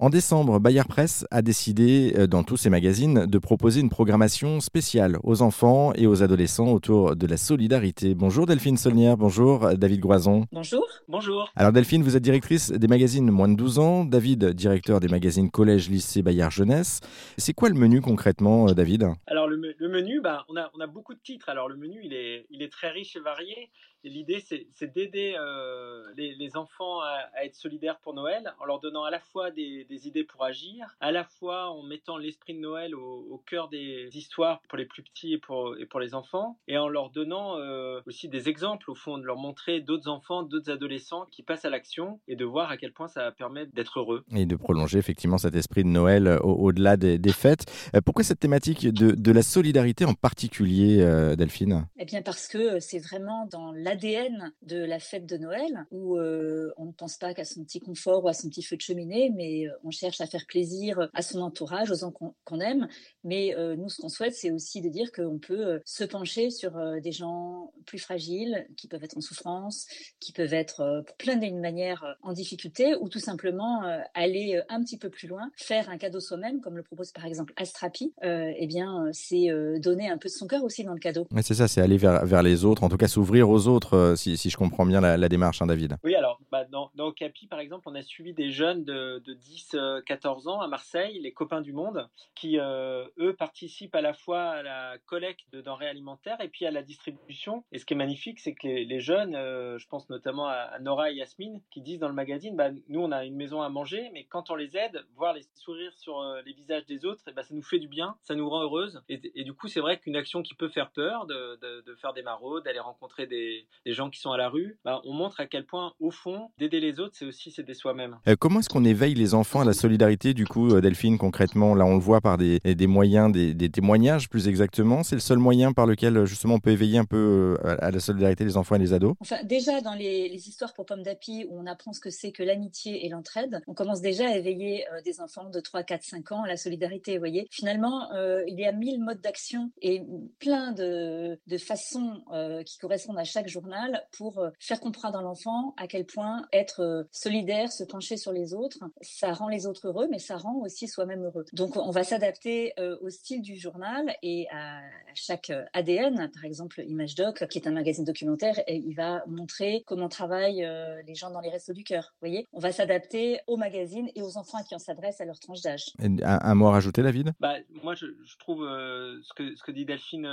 En décembre, Bayard Presse a décidé, euh, dans tous ses magazines, de proposer une programmation spéciale aux enfants et aux adolescents autour de la solidarité. Bonjour Delphine Solnière, bonjour David Groison. Bonjour. Bonjour. Alors Delphine, vous êtes directrice des magazines moins de 12 ans, David, directeur des magazines Collège, Lycée, Bayard Jeunesse. C'est quoi le menu concrètement, euh, David? Alors le, menu, bah, on, a, on a beaucoup de titres. Alors le menu, il est, il est très riche et varié. L'idée, c'est d'aider euh, les, enfants à, être solidaires pour Noël en leur donnant à la fois des, idées pour agir, à la fois en mettant l'esprit de Noël au, cœur des histoires pour les plus petits et pour, et pour les enfants, et en leur donnant euh, aussi des exemples, au fond, de leur montrer d'autres enfants, d'autres adolescents qui passent à l'action et de voir à quel point ça permet d'être heureux. Et de prolonger effectivement cet esprit de Noël euh, au-delà des, fêtes. Pourquoi cette thématique de, de la solidarité en particulier, Delphine? Eh bien parce que c'est vraiment dans l'ADN de la fête de Noël, où euh, on ne pense pas qu'à son petit confort ou à son petit feu de cheminée, mais euh, on cherche à faire plaisir à son entourage, aux gens qu'on aime. Mais euh, nous, ce qu'on souhaite, c'est aussi de dire qu'on peut se pencher sur des gens plus fragiles, qui peuvent être en souffrance, qui peuvent être pour plein d'une manière en difficulté, ou tout simplement aller un petit peu plus loin, faire un cadeau soi-même, comme le propose par exemple Astrapi. eh bien, c'est donner un peu de son cœur aussi dans le cadeau. c'est ça, c'est aller vers, vers les autres, en tout cas s'ouvrir aux autres euh, si, je comprends bien la, démarche, hein, David. Oui, alors bah, dans, dans par exemple, on a suivi des jeunes de, 10-14 euh, ans à Marseille, les copains du monde, qui, euh, eux, participent à la fois à la collecte de denrées alimentaires et puis à la distribution. Et ce qui est magnifique, c'est que les, jeunes, je pense notamment à, Nora et Yasmine, qui disent dans le magazine, bah, nous, on a une maison à manger, mais quand on les aide, voir les sourires sur les visages des autres, et bah, ça nous fait du bien, ça nous rend heureuse. Et, du coup, c'est vrai qu'une action qui peut faire peur, de, faire des maraudes, d'aller rencontrer des, des gens qui sont à la rue, bah, on montre à quel point, au fond, d'aider les autres, c'est aussi s'aider soi-même. Euh, comment est-ce qu'on éveille les enfants à la solidarité, du coup, euh, Delphine, concrètement? Là, on le voit par des, des moyens, des, témoignages, plus exactement. C'est le seul moyen par lequel, justement, on peut éveiller un peu euh, à la solidarité les enfants et les ados? Enfin, déjà, dans les, histoires pour Pomme d'Api, où on apprend ce que c'est que l'amitié et l'entraide, on commence déjà à éveiller des enfants de 3, 4, 5 ans à la solidarité, vous voyez. Finalement, il y a mille modes d'action et plein de, de façons qui correspondent à chaque journée pour euh, faire comprendre à l'enfant à quel point être euh, solidaire, se pencher sur les autres, ça rend les autres heureux, mais ça rend aussi soi-même heureux. Donc on va s'adapter euh, au style du journal et à chaque ADN. Par exemple, Image Doc, qui est un magazine documentaire, et il va montrer comment travaillent les gens dans les restos du cœur. Vous voyez, on va s'adapter au magazine et aux enfants à qui on s'adresse à leur tranche d'âge. Un, mot à rajouter, David? Bah, Moi, je, trouve ce, que, ce que dit Delphine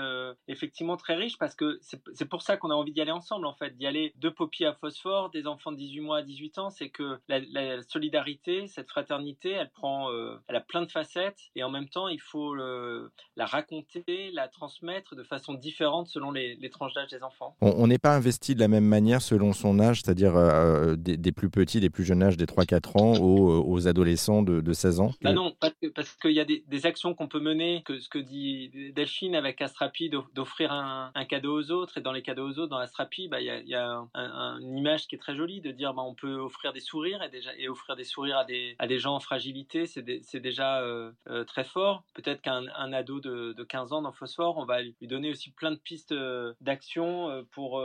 effectivement très riche parce que c'est pour ça qu'on a envie d'y aller ensemble ensemble, en fait, d'y aller de Poppy à Phosphore, des enfants de 18 mois à 18 ans, c'est que la, solidarité, cette fraternité, elle prend, euh, elle a plein de facettes et en même temps, il faut la raconter, la transmettre de façon différente selon les, tranches d'âge des enfants. On n'est pas investi de la même manière selon son âge, c'est-à-dire euh, des, plus petits, des plus jeunes âges, des 3-4 ans, aux, aux, adolescents de, 16 ans? Bah Non, parce qu'il y a des, actions qu'on peut mener, que ce que dit Delphine avec Astrapi, d'offrir un, un, cadeau aux autres, et dans les cadeaux aux autres, dans Astrapi, bah, il y a, une image qui est très jolie de dire bah, on peut offrir des sourires et, déjà, et offrir des sourires à des, à des gens en fragilité, c'est déjà euh, euh, très fort. Peut-être qu'un ado de, de, 15 ans dans Phosphore, on va lui donner aussi plein de pistes euh, d'action pour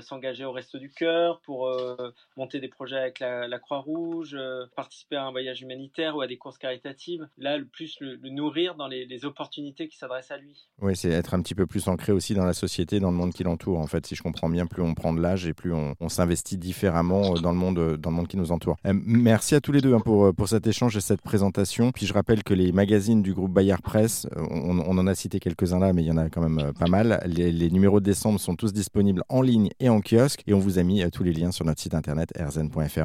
s'engager au Resto du Cœur, pour monter des projets avec la, Croix-Rouge, participer à un voyage humanitaire ou à des courses caritatives. Là, le plus le, nourrir dans les opportunités qui s'adressent à lui. Oui, c'est être un petit peu plus ancré aussi dans la société, dans le monde qui l'entoure, en fait, si je comprends bien plus on prend de l'âge et plus on, s'investit différemment euh, dans le, monde, euh, dans le monde qui nous entoure. Euh, merci à tous les deux hein, pour, pour cet échange et cette présentation. Puis je rappelle que les magazines du groupe Bayard Presse, on, en a cité quelques-uns là, mais il y en a quand même pas mal. Les, les, numéros de décembre sont tous disponibles en ligne et en kiosque et on vous a mis tous les liens sur notre site internet rzn.fr.